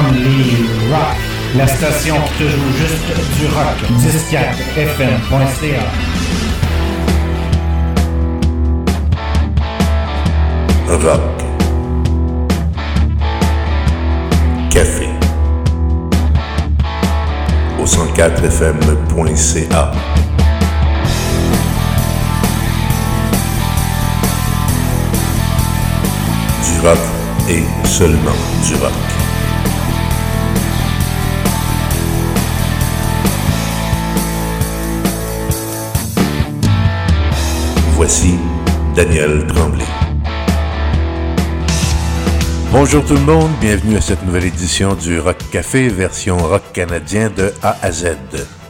Only Rock. La station qui te joue juste du rock. 104fm.ca. Rock. Café. Au 104fm.ca. Du rock et seulement du rock. Voici Daniel Tremblay. Bonjour tout le monde, bienvenue à cette nouvelle édition du Rock Café, version rock canadien de A à Z.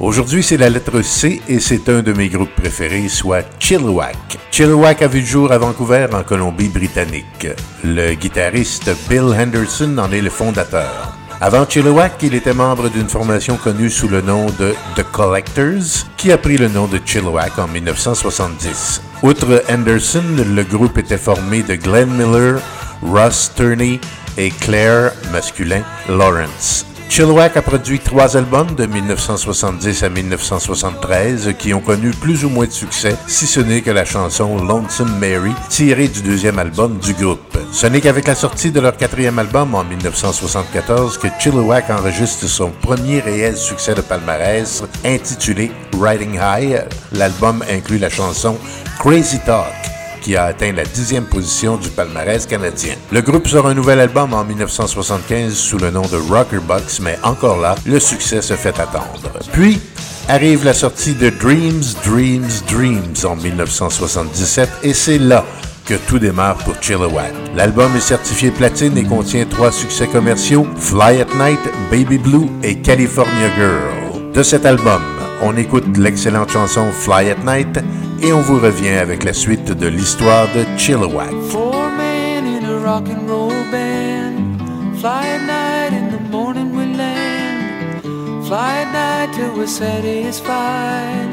Aujourd'hui, c'est la lettre C et c'est un de mes groupes préférés, soit Chilliwack. Chilliwack a vu le jour à Vancouver, en Colombie-Britannique. Le guitariste Bill Henderson en est le fondateur. Avant Chilliwack, il était membre d'une formation connue sous le nom de The Collectors, qui a pris le nom de Chilliwack en 1970. Outre Henderson, le groupe était formé de Glenn Miller, Russ Turney et Claire, masculin, Lawrence. Chilliwack a produit trois albums de 1970 à 1973 qui ont connu plus ou moins de succès, si ce n'est que la chanson Lonesome Mary, tirée du deuxième album du groupe. Ce n'est qu'avec la sortie de leur quatrième album en 1974 que Chilliwack enregistre son premier réel succès de palmarès, intitulé Riding High. L'album inclut la chanson Crazy Talk qui a atteint la dixième position du palmarès canadien. Le groupe sort un nouvel album en 1975 sous le nom de Rockerbox, mais encore là, le succès se fait attendre. Puis, arrive la sortie de Dreams, Dreams, Dreams en 1977 et c'est là que tout démarre pour Chilliwack. L'album est certifié platine et contient trois succès commerciaux, Fly at Night, Baby Blue et California Girl. De cet album, on écoute l'excellente chanson Fly at Night et on vous revient avec la suite de l'histoire de Chilliwack. Four men in a rock and roll band. Fly at night, in the morning we land. Fly at night till we're satisfied.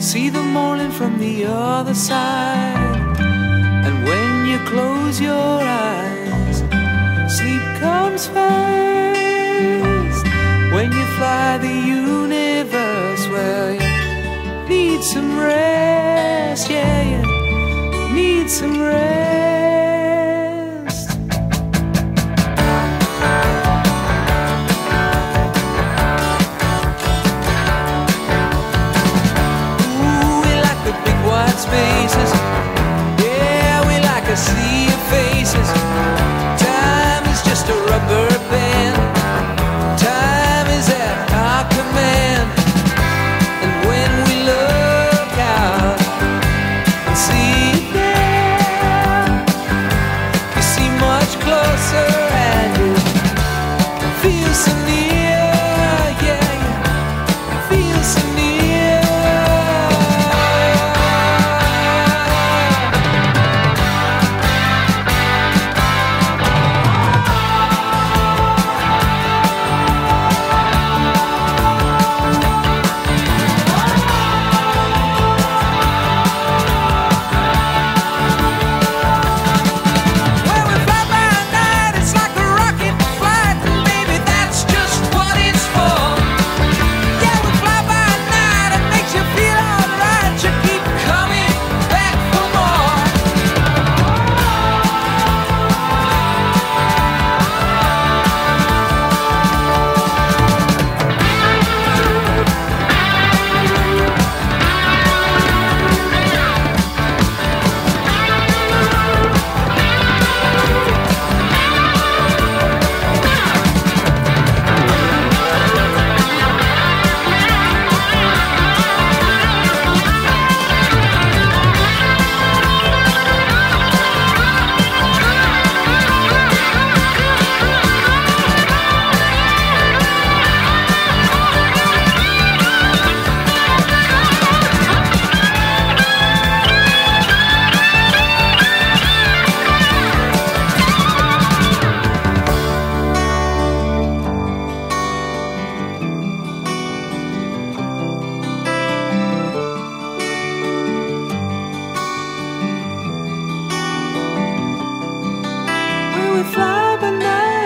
See the morning from the other side. And when you close your eyes, sleep comes fast. some rain.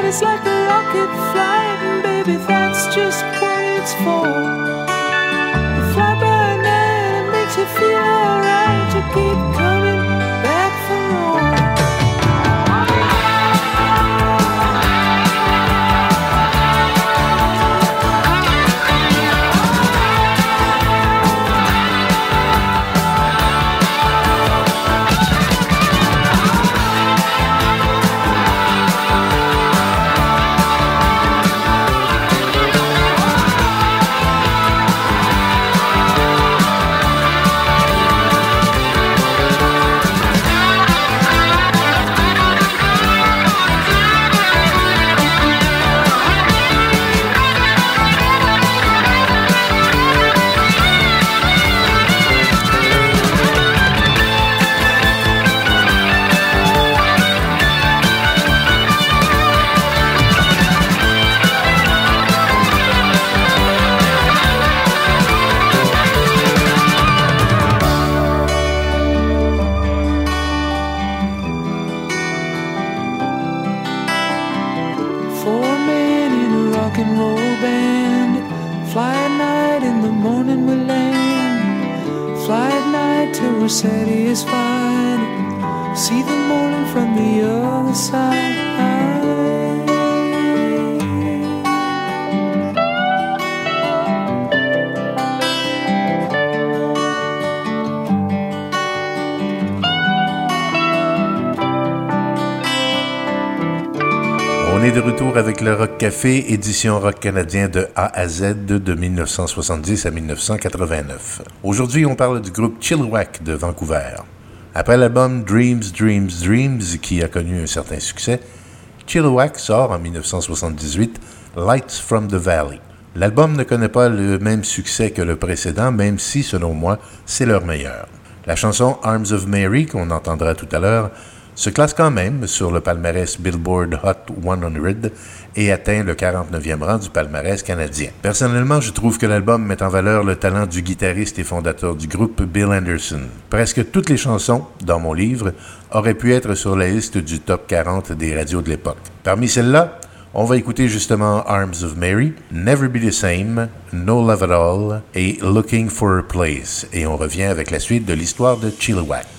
It's like a rocket flight, and baby, that's just what it's for. You fly by night, it makes you feel alright. You keep coming and roll band. Fly at night, in the morning we land. Fly at night till we're satisfied. See the morning from the other side. De retour avec le Rock Café, édition rock canadien de A à Z de 1970 à 1989. Aujourd'hui, on parle du groupe Chilliwack de Vancouver. Après l'album Dreams, Dreams, Dreams, qui a connu un certain succès, Chilliwack sort en 1978 Lights from the Valley. L'album ne connaît pas le même succès que le précédent, même si, selon moi, c'est leur meilleur. La chanson Arms of Mary, qu'on entendra tout à l'heure, se classe quand même sur le palmarès Billboard Hot 100 et atteint le 49e rang du palmarès canadien. Personnellement, je trouve que l'album met en valeur le talent du guitariste et fondateur du groupe Bill Anderson. Presque toutes les chansons, dans mon livre, auraient pu être sur la liste du top 40 des radios de l'époque. Parmi celles-là, on va écouter justement Arms of Mary, Never Be the Same, No Love at All et Looking for a Place. Et on revient avec la suite de l'histoire de Chilliwack.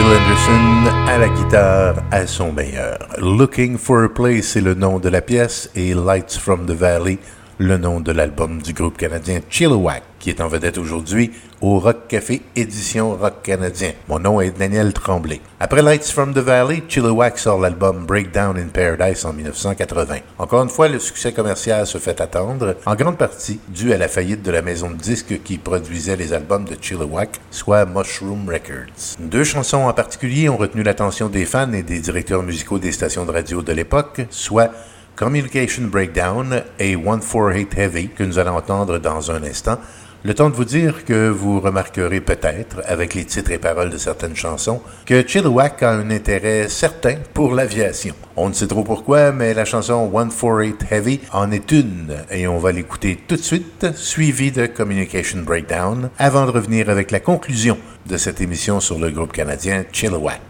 Bill Anderson à la guitare à son meilleur. Looking for a Place, c'est le nom de la pièce et Lights from the Valley, le nom de l'album du groupe canadien Chilliwack, qui est en vedette aujourd'hui au Rock Café édition rock canadien. Mon nom est Daniel Tremblay. Après Lights from the Valley, Chilliwack sort l'album Breakdown in Paradise en 1980. Encore une fois, le succès commercial se fait attendre, en grande partie dû à la faillite de la maison de disques qui produisait les albums de Chilliwack, soit Mushroom Records. Deux chansons en particulier ont retenu l'attention des fans et des directeurs musicaux des stations de radio de l'époque, soit Communication Breakdown et 148 Heavy, que nous allons entendre dans un instant. Le temps de vous dire que vous remarquerez peut-être, avec les titres et paroles de certaines chansons, que Chilliwack a un intérêt certain pour l'aviation. On ne sait trop pourquoi, mais la chanson 148 Heavy en est une, et on va l'écouter tout de suite, suivie de Communication Breakdown, avant de revenir avec la conclusion de cette émission sur le groupe canadien Chilliwack.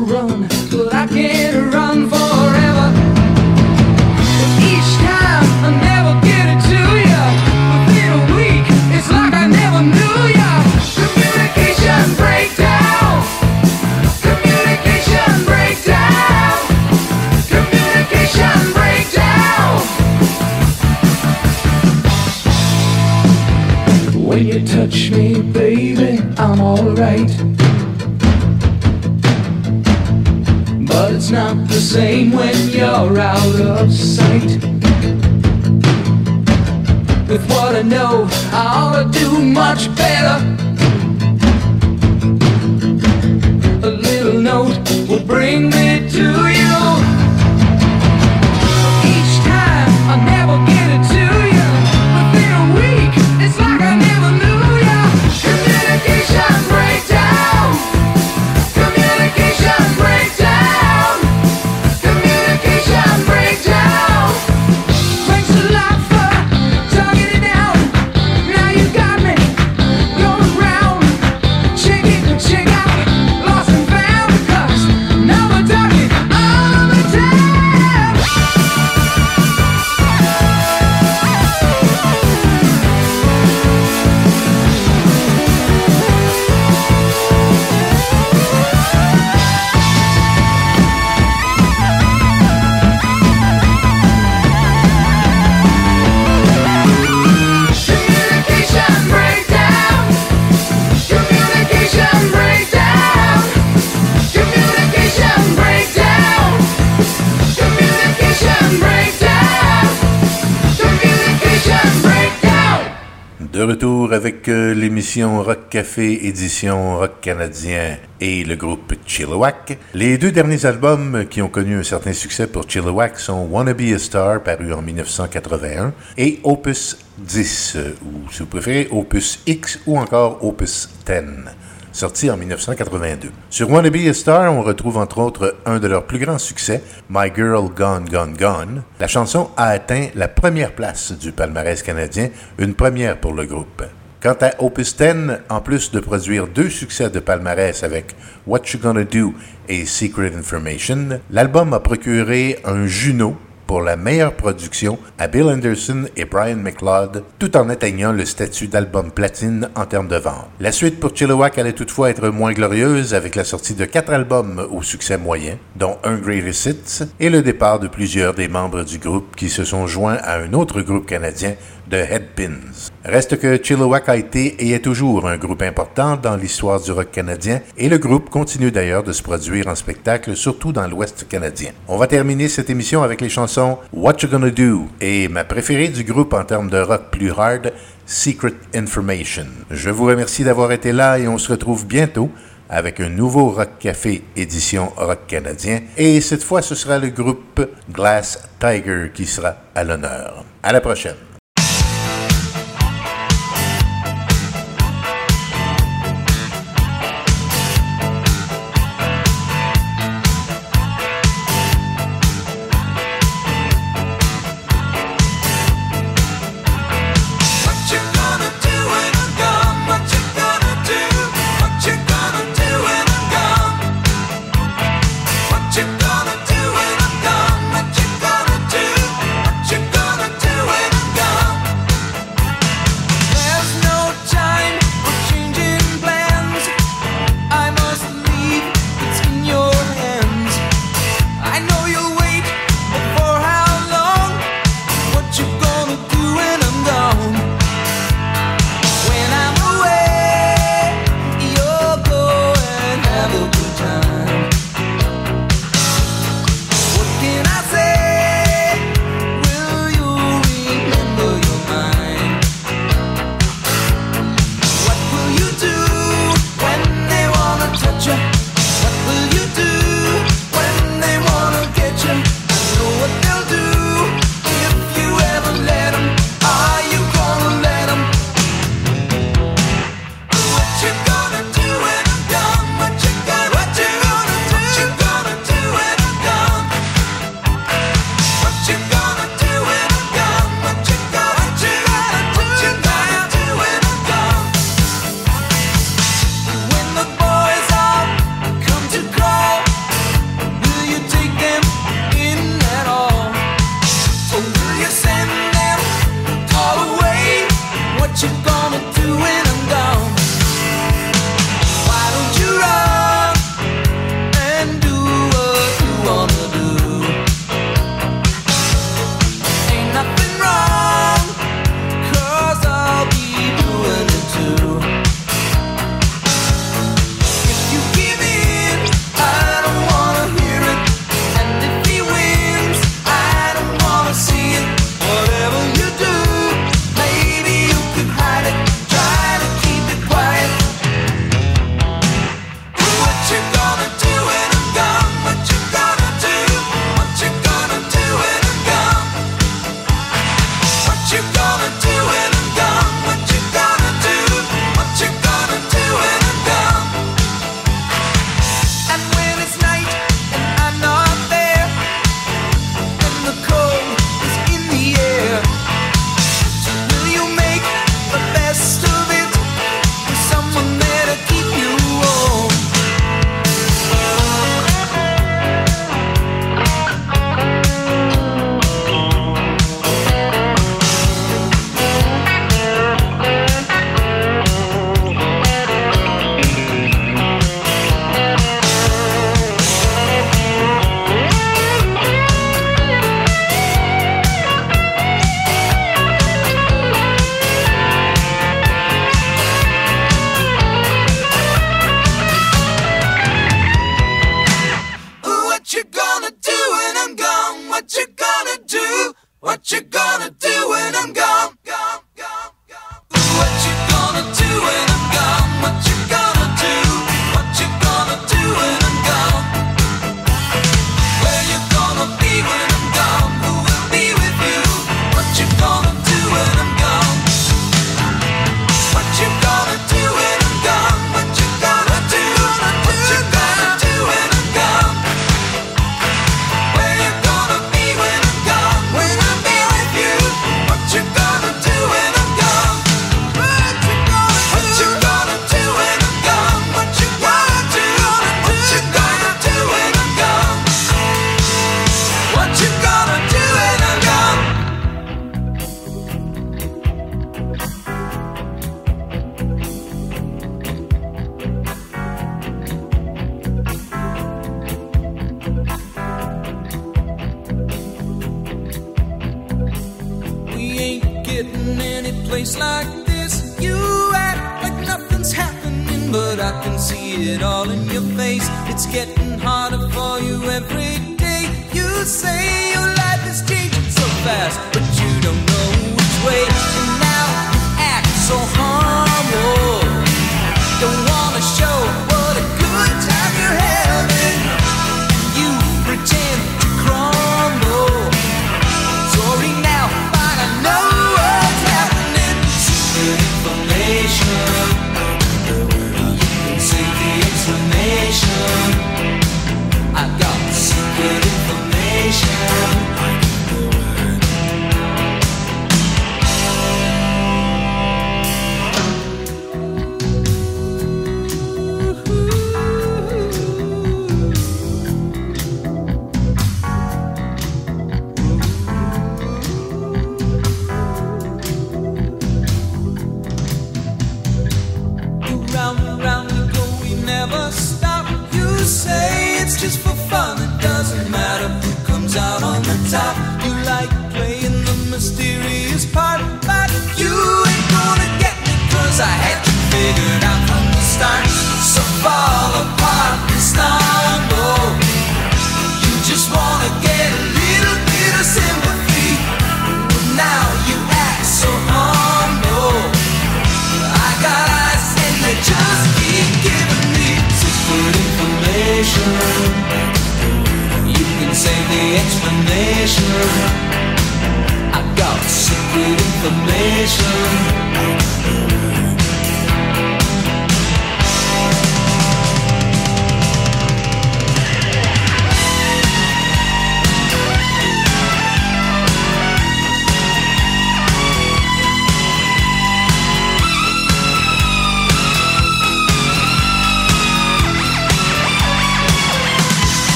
Run, but I can't run same when you're out of sight. With what I know, I ought to do much better. L'émission Rock Café édition rock canadien et le groupe Chilliwack. Les deux derniers albums qui ont connu un certain succès pour Chilliwack sont Wanna Be a Star paru en 1981 et Opus 10 euh, ou si vous préférez Opus X ou encore Opus 10 sorti en 1982. Sur Wanna Be a Star, on retrouve entre autres un de leurs plus grands succès, My Girl Gone Gone Gone. La chanson a atteint la première place du palmarès canadien, une première pour le groupe. Quant à Opus 10, en plus de produire deux succès de palmarès avec What You Gonna Do et Secret Information, l'album a procuré un Juno pour la meilleure production à Bill Anderson et Brian McLeod, tout en atteignant le statut d'album platine en termes de vente. La suite pour Chilliwack allait toutefois être moins glorieuse avec la sortie de quatre albums au succès moyen, dont un Greatest Hits, et le départ de plusieurs des membres du groupe qui se sont joints à un autre groupe canadien, The Headpins. Reste que Chilliwack a été et est toujours un groupe important dans l'histoire du rock canadien et le groupe continue d'ailleurs de se produire en spectacle, surtout dans l'Ouest canadien. On va terminer cette émission avec les chansons What You Gonna Do et ma préférée du groupe en termes de rock plus hard, Secret Information. Je vous remercie d'avoir été là et on se retrouve bientôt avec un nouveau Rock Café édition rock canadien et cette fois ce sera le groupe Glass Tiger qui sera à l'honneur. À la prochaine.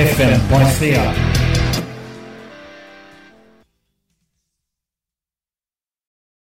La